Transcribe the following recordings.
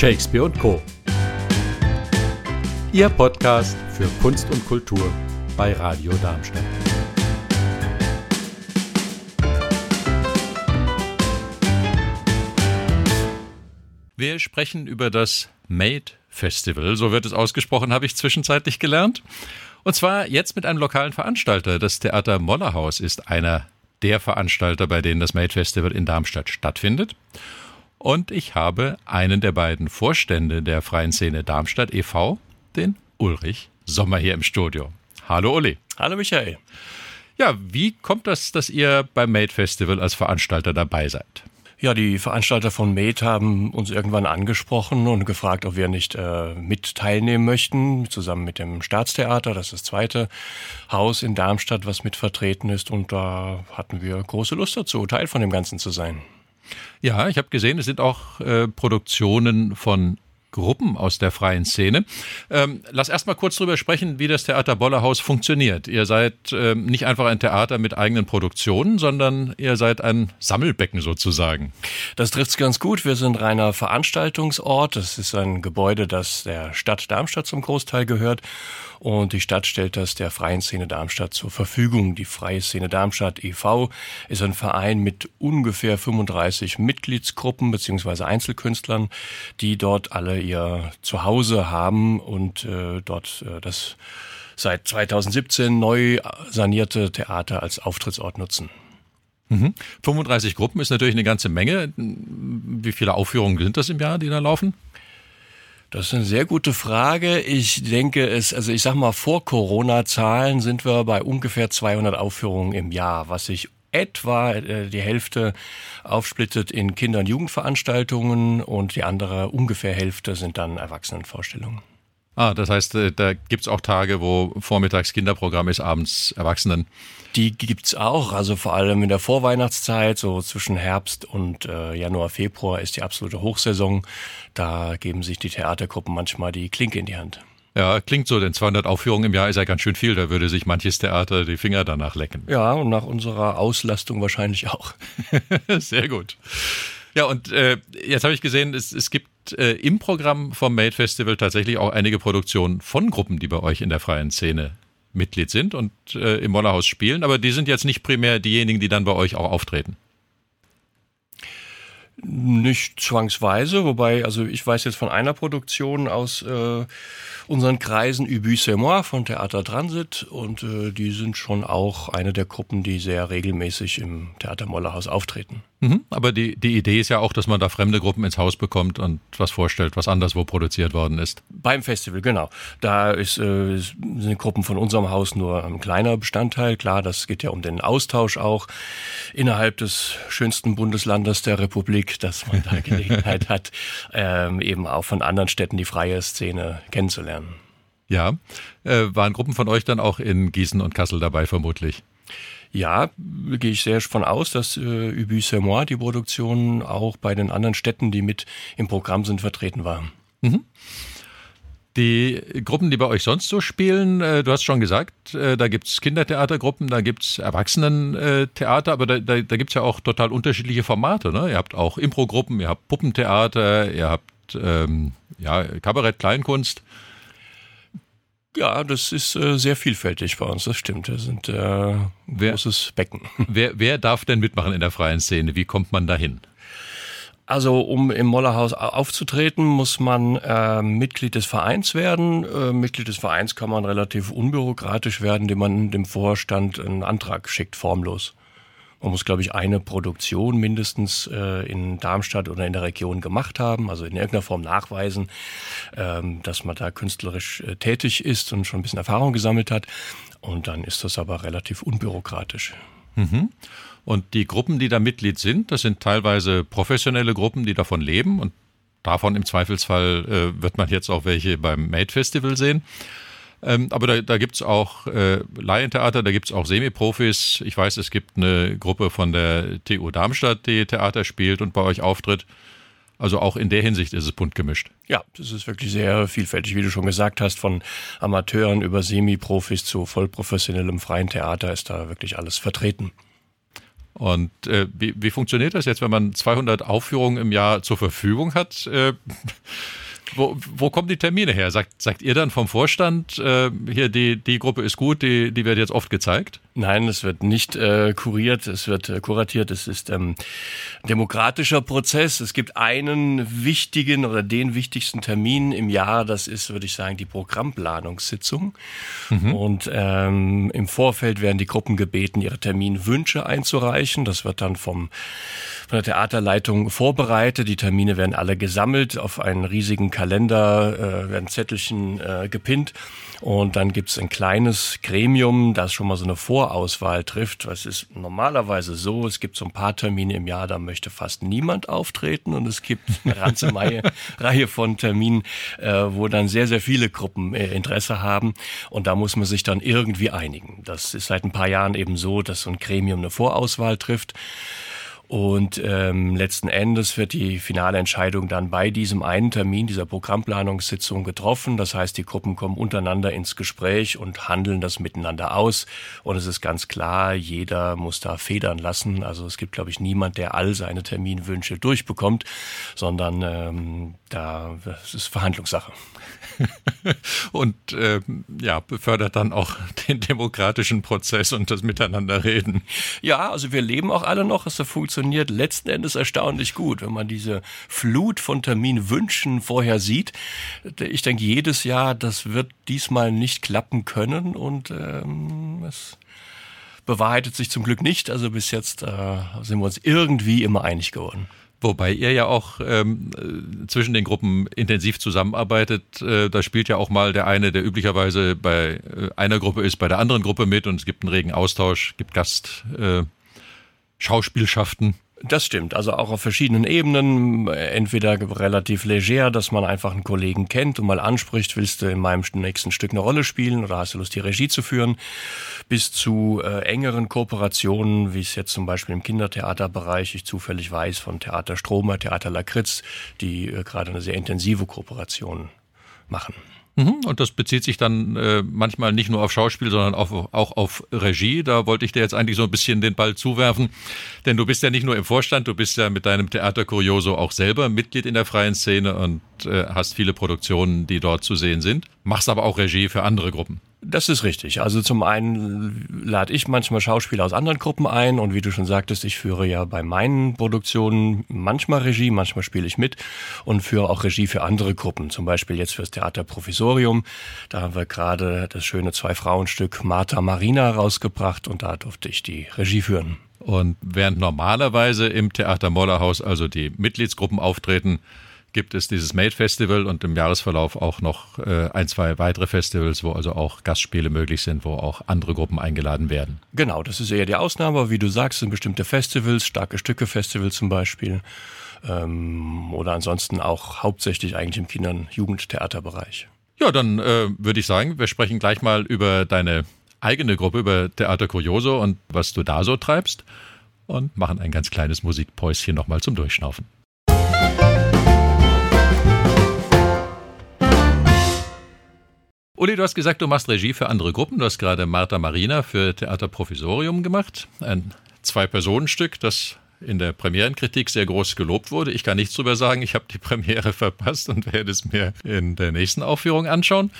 Shakespeare und Co. Ihr Podcast für Kunst und Kultur bei Radio Darmstadt. Wir sprechen über das Made Festival, so wird es ausgesprochen, habe ich zwischenzeitlich gelernt. Und zwar jetzt mit einem lokalen Veranstalter. Das Theater Mollerhaus ist einer der Veranstalter, bei denen das Made Festival in Darmstadt stattfindet. Und ich habe einen der beiden Vorstände der Freien Szene Darmstadt e.V., den Ulrich Sommer hier im Studio. Hallo Uli. Hallo Michael. Ja, wie kommt das, dass ihr beim Made Festival als Veranstalter dabei seid? Ja, die Veranstalter von Made haben uns irgendwann angesprochen und gefragt, ob wir nicht äh, mit teilnehmen möchten, zusammen mit dem Staatstheater. Das ist das zweite Haus in Darmstadt, was mit vertreten ist. Und da hatten wir große Lust dazu, Teil von dem Ganzen zu sein. Ja, ich habe gesehen, es sind auch äh, Produktionen von Gruppen aus der freien Szene. Ähm, lass erst mal kurz drüber sprechen, wie das Theater Bollerhaus funktioniert. Ihr seid ähm, nicht einfach ein Theater mit eigenen Produktionen, sondern ihr seid ein Sammelbecken sozusagen. Das trifft's ganz gut. Wir sind reiner Veranstaltungsort. Das ist ein Gebäude, das der Stadt Darmstadt zum Großteil gehört. Und die Stadt stellt das der Freien Szene Darmstadt zur Verfügung. Die Freie Szene Darmstadt e.V. ist ein Verein mit ungefähr 35 Mitgliedsgruppen beziehungsweise Einzelkünstlern, die dort alle ihr Zuhause haben und äh, dort äh, das seit 2017 neu sanierte Theater als Auftrittsort nutzen. Mhm. 35 Gruppen ist natürlich eine ganze Menge. Wie viele Aufführungen sind das im Jahr, die da laufen? Das ist eine sehr gute Frage. Ich denke es, also ich sag mal, vor Corona-Zahlen sind wir bei ungefähr 200 Aufführungen im Jahr, was sich etwa äh, die Hälfte aufsplittet in Kinder- und Jugendveranstaltungen und die andere ungefähr Hälfte sind dann Erwachsenenvorstellungen. Ah, das heißt, äh, da gibt's auch Tage, wo vormittags Kinderprogramm ist, abends Erwachsenen. Die gibt's auch, also vor allem in der Vorweihnachtszeit, so zwischen Herbst und äh, Januar, Februar ist die absolute Hochsaison. Da geben sich die Theatergruppen manchmal die Klinke in die Hand. Ja, klingt so, denn 200 Aufführungen im Jahr ist ja ganz schön viel. Da würde sich manches Theater die Finger danach lecken. Ja, und nach unserer Auslastung wahrscheinlich auch. Sehr gut. Ja, und äh, jetzt habe ich gesehen, es, es gibt äh, im Programm vom Made Festival tatsächlich auch einige Produktionen von Gruppen, die bei euch in der freien Szene Mitglied sind und äh, im Mollerhaus spielen, aber die sind jetzt nicht primär diejenigen, die dann bei euch auch auftreten. Nicht zwangsweise, wobei, also ich weiß jetzt von einer Produktion aus äh, unseren Kreisen Ubu c'est moi von Theater Transit und äh, die sind schon auch eine der Gruppen, die sehr regelmäßig im Theater Mollerhaus auftreten. Mhm, aber die, die Idee ist ja auch, dass man da fremde Gruppen ins Haus bekommt und was vorstellt, was anderswo produziert worden ist. Beim Festival, genau. Da ist, äh, sind Gruppen von unserem Haus nur ein kleiner Bestandteil. Klar, das geht ja um den Austausch auch innerhalb des schönsten Bundeslandes der Republik, dass man da Gelegenheit hat, ähm, eben auch von anderen Städten die freie Szene kennenzulernen. Ja, äh, waren Gruppen von euch dann auch in Gießen und Kassel dabei vermutlich? Ja, gehe ich sehr von aus, dass äh, Ubu moi, die Produktion, auch bei den anderen Städten, die mit im Programm sind, vertreten war. Mhm. Die Gruppen, die bei euch sonst so spielen, äh, du hast schon gesagt, äh, da gibt's Kindertheatergruppen, da gibt's Erwachsenentheater, aber da, da, da gibt's ja auch total unterschiedliche Formate. Ne? Ihr habt auch Improgruppen, ihr habt Puppentheater, ihr habt ähm, ja, Kabarett, Kleinkunst. Ja, das ist äh, sehr vielfältig bei uns, das stimmt. Wir sind äh, ein wer, großes Becken. Wer, wer darf denn mitmachen in der freien Szene? Wie kommt man dahin? Also um im Mollerhaus aufzutreten, muss man äh, Mitglied des Vereins werden. Äh, Mitglied des Vereins kann man relativ unbürokratisch werden, indem man dem Vorstand einen Antrag schickt, formlos. Man muss, glaube ich, eine Produktion mindestens äh, in Darmstadt oder in der Region gemacht haben, also in irgendeiner Form nachweisen, ähm, dass man da künstlerisch äh, tätig ist und schon ein bisschen Erfahrung gesammelt hat. Und dann ist das aber relativ unbürokratisch. Mhm. Und die Gruppen, die da Mitglied sind, das sind teilweise professionelle Gruppen, die davon leben und davon im Zweifelsfall äh, wird man jetzt auch welche beim Made Festival sehen. Ähm, aber da, da gibt es auch äh, Laientheater, da gibt es auch Semiprofis. Ich weiß, es gibt eine Gruppe von der TU Darmstadt, die Theater spielt und bei euch auftritt. Also auch in der Hinsicht ist es bunt gemischt. Ja, das ist wirklich sehr vielfältig, wie du schon gesagt hast, von Amateuren über Semiprofis zu vollprofessionellem freien Theater ist da wirklich alles vertreten. Und äh, wie, wie funktioniert das jetzt, wenn man 200 Aufführungen im Jahr zur Verfügung hat? Äh, wo, wo kommen die Termine her? Sagt, sagt ihr dann vom Vorstand, äh, hier die, die Gruppe ist gut, die, die wird jetzt oft gezeigt? Nein, es wird nicht äh, kuriert, es wird äh, kuratiert. Es ist ähm, demokratischer Prozess. Es gibt einen wichtigen oder den wichtigsten Termin im Jahr. Das ist, würde ich sagen, die Programmplanungssitzung. Mhm. Und ähm, im Vorfeld werden die Gruppen gebeten, ihre Terminwünsche einzureichen. Das wird dann vom von der Theaterleitung vorbereitet. Die Termine werden alle gesammelt auf einen riesigen Kalender, äh, werden Zettelchen äh, gepinnt. Und dann gibt's ein kleines Gremium, das schon mal so eine Vorauswahl trifft. Was ist normalerweise so? Es gibt so ein paar Termine im Jahr, da möchte fast niemand auftreten. Und es gibt eine ganze Reihe von Terminen, äh, wo dann sehr, sehr viele Gruppen äh, Interesse haben. Und da muss man sich dann irgendwie einigen. Das ist seit ein paar Jahren eben so, dass so ein Gremium eine Vorauswahl trifft. Und ähm, letzten Endes wird die finale Entscheidung dann bei diesem einen Termin dieser Programmplanungssitzung getroffen. Das heißt, die Gruppen kommen untereinander ins Gespräch und handeln das miteinander aus. Und es ist ganz klar, jeder muss da federn lassen. Also es gibt, glaube ich, niemand, der all seine Terminwünsche durchbekommt, sondern ähm, da das ist Verhandlungssache. und äh, ja, befördert dann auch den demokratischen Prozess und das Miteinanderreden. Ja, also wir leben auch alle noch. Es funktioniert letzten Endes erstaunlich gut, wenn man diese Flut von Terminwünschen vorher sieht. Ich denke jedes Jahr, das wird diesmal nicht klappen können und ähm, es bewahrheitet sich zum Glück nicht. Also bis jetzt äh, sind wir uns irgendwie immer einig geworden. Wobei ihr ja auch ähm, zwischen den Gruppen intensiv zusammenarbeitet. Äh, da spielt ja auch mal der eine, der üblicherweise bei äh, einer Gruppe ist, bei der anderen Gruppe mit und es gibt einen regen Austausch, gibt Gast. Äh, Schauspielschaften. Das stimmt, also auch auf verschiedenen Ebenen, entweder relativ leger, dass man einfach einen Kollegen kennt und mal anspricht, willst du in meinem nächsten Stück eine Rolle spielen oder hast du Lust, die Regie zu führen, bis zu äh, engeren Kooperationen, wie es jetzt zum Beispiel im Kindertheaterbereich. Ich zufällig weiß von Theater Stromer, Theater Lakritz, die äh, gerade eine sehr intensive Kooperation machen. Mhm, und das bezieht sich dann äh, manchmal nicht nur auf Schauspiel, sondern auch, auch auf Regie. Da wollte ich dir jetzt eigentlich so ein bisschen den Ball zuwerfen. Denn du bist ja nicht nur im Vorstand, du bist ja mit deinem Theater Curioso auch selber Mitglied in der freien Szene und äh, hast viele Produktionen, die dort zu sehen sind. Machst aber auch Regie für andere Gruppen. Das ist richtig. Also zum einen lade ich manchmal Schauspieler aus anderen Gruppen ein und wie du schon sagtest, ich führe ja bei meinen Produktionen manchmal Regie, manchmal spiele ich mit und führe auch Regie für andere Gruppen. Zum Beispiel jetzt fürs Theater Provisorium. Da haben wir gerade das schöne Zwei-Frauen-Stück Martha Marina rausgebracht und da durfte ich die Regie führen. Und während normalerweise im Theater Mollerhaus also die Mitgliedsgruppen auftreten, gibt es dieses Made Festival und im Jahresverlauf auch noch äh, ein, zwei weitere Festivals, wo also auch Gastspiele möglich sind, wo auch andere Gruppen eingeladen werden. Genau, das ist eher die Ausnahme, wie du sagst, sind bestimmte Festivals, starke Stücke Festival zum Beispiel ähm, oder ansonsten auch hauptsächlich eigentlich im Kinder- und Jugendtheaterbereich. Ja, dann äh, würde ich sagen, wir sprechen gleich mal über deine eigene Gruppe, über Theater Curioso und was du da so treibst und machen ein ganz kleines Musikpäuschen nochmal zum Durchschnaufen. Uli, du hast gesagt, du machst Regie für andere Gruppen. Du hast gerade Martha Marina für Theater Provisorium gemacht. Ein Zwei-Personen-Stück, das in der Premierenkritik sehr groß gelobt wurde. Ich kann nichts drüber sagen. Ich habe die Premiere verpasst und werde es mir in der nächsten Aufführung anschauen.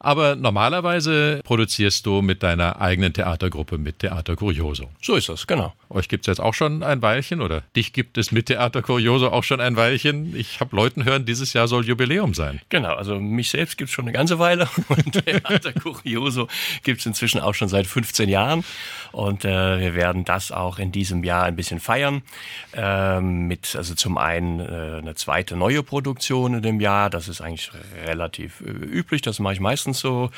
Aber normalerweise produzierst du mit deiner eigenen Theatergruppe mit Theater Curioso. So ist das, genau. Euch gibt es jetzt auch schon ein Weilchen oder dich gibt es mit Theater Curioso auch schon ein Weilchen. Ich habe Leuten hören, dieses Jahr soll Jubiläum sein. Genau, also mich selbst gibt es schon eine ganze Weile und Theater Curioso gibt es inzwischen auch schon seit 15 Jahren. Und äh, wir werden das auch in diesem Jahr ein bisschen feiern. Ähm, mit also zum einen äh, eine zweite neue Produktion in dem Jahr. Das ist eigentlich relativ äh, üblich. Das mache ich meistens so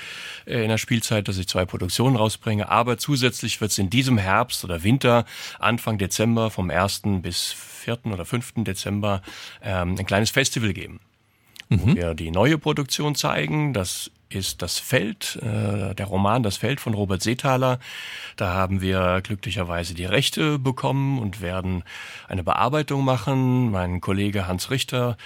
äh, in der Spielzeit, dass ich zwei Produktionen rausbringe. Aber zusätzlich wird es in diesem Herbst oder Winter, Anfang Dezember, vom 1. bis 4. oder 5. Dezember ähm, ein kleines Festival geben. Mhm. Wo wir die neue Produktion zeigen. Das ist das Feld, äh, der Roman Das Feld von Robert Seethaler. Da haben wir glücklicherweise die Rechte bekommen und werden eine Bearbeitung machen. Mein Kollege Hans Richter,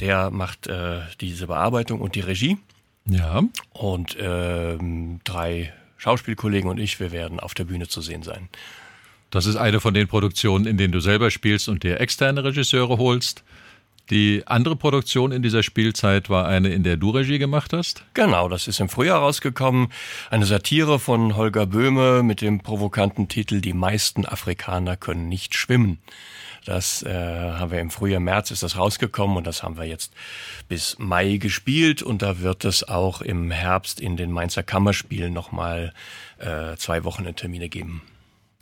der macht äh, diese Bearbeitung und die Regie. Ja. Und ähm, drei Schauspielkollegen und ich, wir werden auf der Bühne zu sehen sein. Das ist eine von den Produktionen, in denen du selber spielst und dir externe Regisseure holst. Die andere Produktion in dieser Spielzeit war eine, in der du Regie gemacht hast? Genau, das ist im Frühjahr rausgekommen. Eine Satire von Holger Böhme mit dem provokanten Titel Die meisten Afrikaner können nicht schwimmen. Das äh, haben wir im Frühjahr, März ist das rausgekommen und das haben wir jetzt bis Mai gespielt und da wird es auch im Herbst in den Mainzer Kammerspielen nochmal äh, zwei Wochenendtermine geben.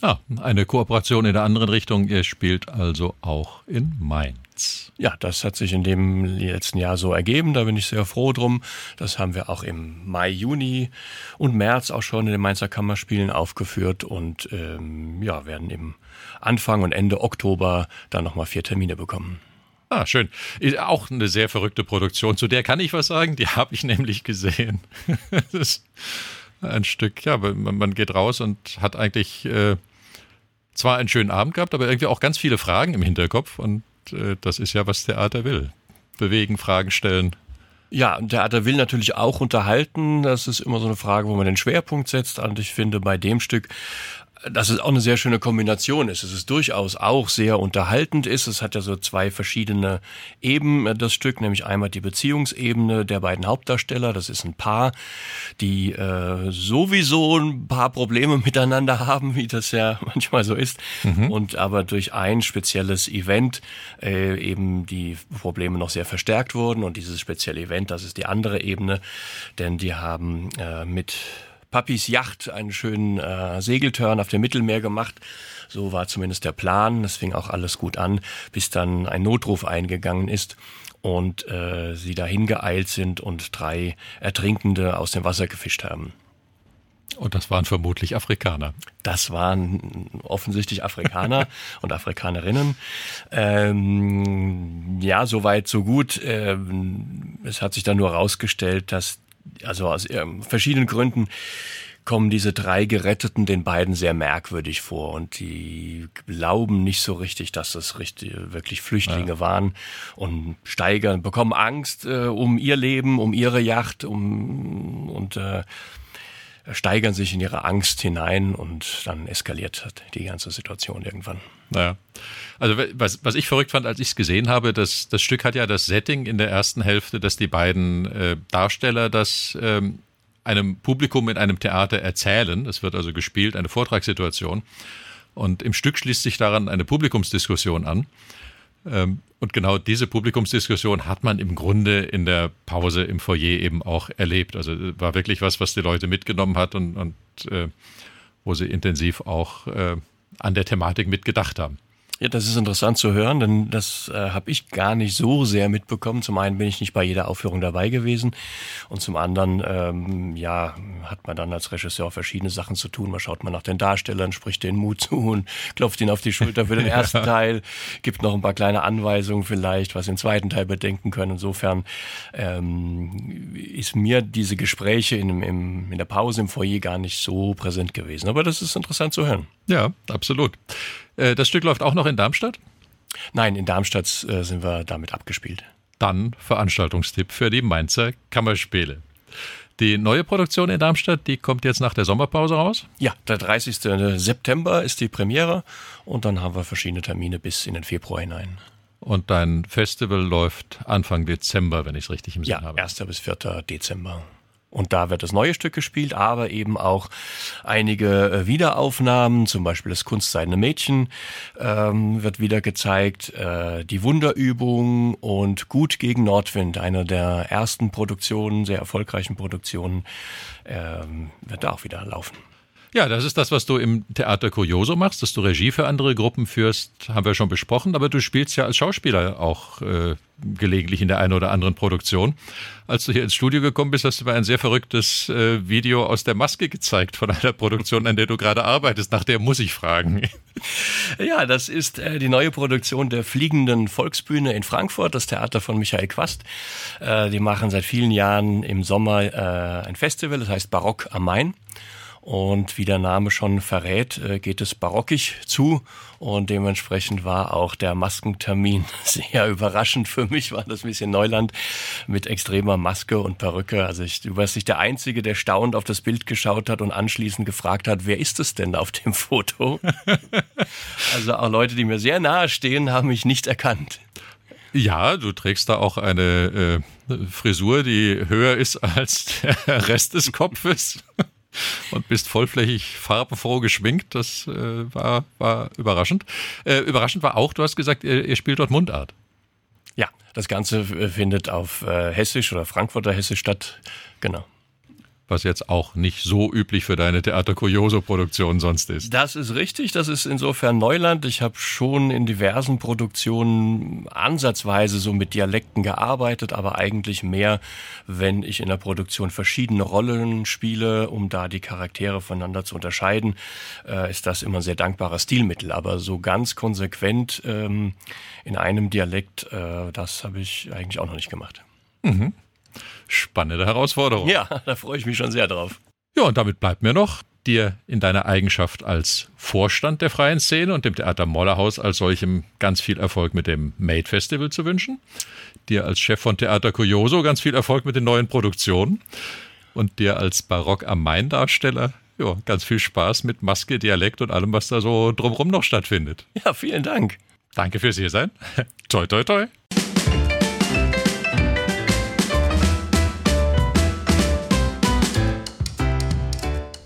Ah, eine Kooperation in der anderen Richtung. Ihr spielt also auch in Mainz. Ja, das hat sich in dem letzten Jahr so ergeben. Da bin ich sehr froh drum. Das haben wir auch im Mai, Juni und März auch schon in den Mainzer Kammerspielen aufgeführt und ähm, ja, werden im Anfang und Ende Oktober dann nochmal vier Termine bekommen. Ah, schön. Auch eine sehr verrückte Produktion. Zu der kann ich was sagen. Die habe ich nämlich gesehen. das ist ein Stück, ja, man geht raus und hat eigentlich äh, zwar einen schönen Abend gehabt, aber irgendwie auch ganz viele Fragen im Hinterkopf. Und äh, das ist ja, was Theater will. Bewegen, Fragen stellen. Ja, Theater will natürlich auch unterhalten. Das ist immer so eine Frage, wo man den Schwerpunkt setzt. Und ich finde, bei dem Stück dass es auch eine sehr schöne Kombination ist. Es ist durchaus auch sehr unterhaltend ist. Es hat ja so zwei verschiedene Ebenen, äh, das Stück, nämlich einmal die Beziehungsebene der beiden Hauptdarsteller. Das ist ein Paar, die äh, sowieso ein paar Probleme miteinander haben, wie das ja manchmal so ist. Mhm. Und aber durch ein spezielles Event äh, eben die Probleme noch sehr verstärkt wurden. Und dieses spezielle Event, das ist die andere Ebene, denn die haben äh, mit Papis Yacht einen schönen äh, Segeltörn auf dem Mittelmeer gemacht. So war zumindest der Plan. Es fing auch alles gut an, bis dann ein Notruf eingegangen ist und äh, sie dahin geeilt sind und drei Ertrinkende aus dem Wasser gefischt haben. Und das waren vermutlich Afrikaner. Das waren offensichtlich Afrikaner und Afrikanerinnen. Ähm, ja, soweit, so gut. Ähm, es hat sich dann nur herausgestellt, dass also aus ähm, verschiedenen Gründen kommen diese drei Geretteten den beiden sehr merkwürdig vor und die glauben nicht so richtig, dass das richtig, wirklich Flüchtlinge ja. waren und steigern, bekommen Angst äh, um ihr Leben, um ihre Yacht, um und äh, steigern sich in ihre Angst hinein und dann eskaliert die ganze Situation irgendwann. Naja. Also was, was ich verrückt fand, als ich es gesehen habe, das, das Stück hat ja das Setting in der ersten Hälfte, dass die beiden äh, Darsteller das ähm, einem Publikum in einem Theater erzählen. Es wird also gespielt, eine Vortragssituation. Und im Stück schließt sich daran eine Publikumsdiskussion an. Ähm, und genau diese Publikumsdiskussion hat man im Grunde in der Pause im Foyer eben auch erlebt. Also äh, war wirklich was, was die Leute mitgenommen hat und, und äh, wo sie intensiv auch äh, an der Thematik mitgedacht haben. Ja, das ist interessant zu hören, denn das äh, habe ich gar nicht so sehr mitbekommen. Zum einen bin ich nicht bei jeder Aufführung dabei gewesen und zum anderen, ähm, ja, hat man dann als Regisseur verschiedene Sachen zu tun. Man schaut mal nach den Darstellern, spricht den Mut zu und klopft ihn auf die Schulter für den ersten Teil, gibt noch ein paar kleine Anweisungen vielleicht, was im zweiten Teil bedenken können. Insofern ähm, ist mir diese Gespräche in, im, in der Pause im Foyer gar nicht so präsent gewesen. Aber das ist interessant zu hören. Ja, absolut. Äh, das Stück läuft auch noch in Darmstadt? Nein, in Darmstadt äh, sind wir damit abgespielt. Dann Veranstaltungstipp für die Mainzer Kammerspiele. Die neue Produktion in Darmstadt, die kommt jetzt nach der Sommerpause raus? Ja, der 30. September ist die Premiere und dann haben wir verschiedene Termine bis in den Februar hinein. Und dein Festival läuft Anfang Dezember, wenn ich es richtig im Sinn ja, habe. Ja, 1. bis 4. Dezember. Und da wird das neue Stück gespielt, aber eben auch einige äh, Wiederaufnahmen, zum Beispiel das Kunstseidene Mädchen ähm, wird wieder gezeigt, äh, die Wunderübung und Gut gegen Nordwind, eine der ersten Produktionen, sehr erfolgreichen Produktionen, ähm, wird da auch wieder laufen. Ja, das ist das, was du im Theater Curioso machst, dass du Regie für andere Gruppen führst, haben wir schon besprochen, aber du spielst ja als Schauspieler auch äh, gelegentlich in der einen oder anderen Produktion. Als du hier ins Studio gekommen bist, hast du mir ein sehr verrücktes äh, Video aus der Maske gezeigt von einer Produktion, an der du gerade arbeitest. Nach der muss ich fragen. Ja, das ist äh, die neue Produktion der Fliegenden Volksbühne in Frankfurt, das Theater von Michael Quast. Äh, die machen seit vielen Jahren im Sommer äh, ein Festival, das heißt Barock am Main. Und wie der Name schon verrät, äh, geht es barockig zu. Und dementsprechend war auch der Maskentermin sehr überraschend. Für mich war das ein bisschen Neuland mit extremer Maske und Perücke. Also ich, du warst nicht der Einzige, der staunend auf das Bild geschaut hat und anschließend gefragt hat, wer ist es denn auf dem Foto? also auch Leute, die mir sehr nahe stehen, haben mich nicht erkannt. Ja, du trägst da auch eine äh, Frisur, die höher ist als der Rest des Kopfes und bist vollflächig farbenfroh geschminkt. Das äh, war, war überraschend. Äh, überraschend war auch, du hast gesagt, ihr, ihr, spielt dort Mundart. Ja, das Ganze findet auf äh, Hessisch oder Frankfurter Hessisch statt. Genau was jetzt auch nicht so üblich für deine Theater Curioso Produktion sonst ist. Das ist richtig, das ist insofern Neuland. Ich habe schon in diversen Produktionen ansatzweise so mit Dialekten gearbeitet, aber eigentlich mehr, wenn ich in der Produktion verschiedene Rollen spiele, um da die Charaktere voneinander zu unterscheiden, äh, ist das immer ein sehr dankbarer Stilmittel. Aber so ganz konsequent ähm, in einem Dialekt, äh, das habe ich eigentlich auch noch nicht gemacht. Mhm. Spannende Herausforderung. Ja, da freue ich mich schon sehr drauf. Ja, und damit bleibt mir noch, dir in deiner Eigenschaft als Vorstand der freien Szene und dem Theater Mollerhaus als solchem ganz viel Erfolg mit dem Made Festival zu wünschen. Dir als Chef von Theater Curioso ganz viel Erfolg mit den neuen Produktionen. Und dir als Barock am Main Darsteller ja, ganz viel Spaß mit Maske, Dialekt und allem, was da so drumherum noch stattfindet. Ja, vielen Dank. Danke fürs hier sein. toi, toi, toi.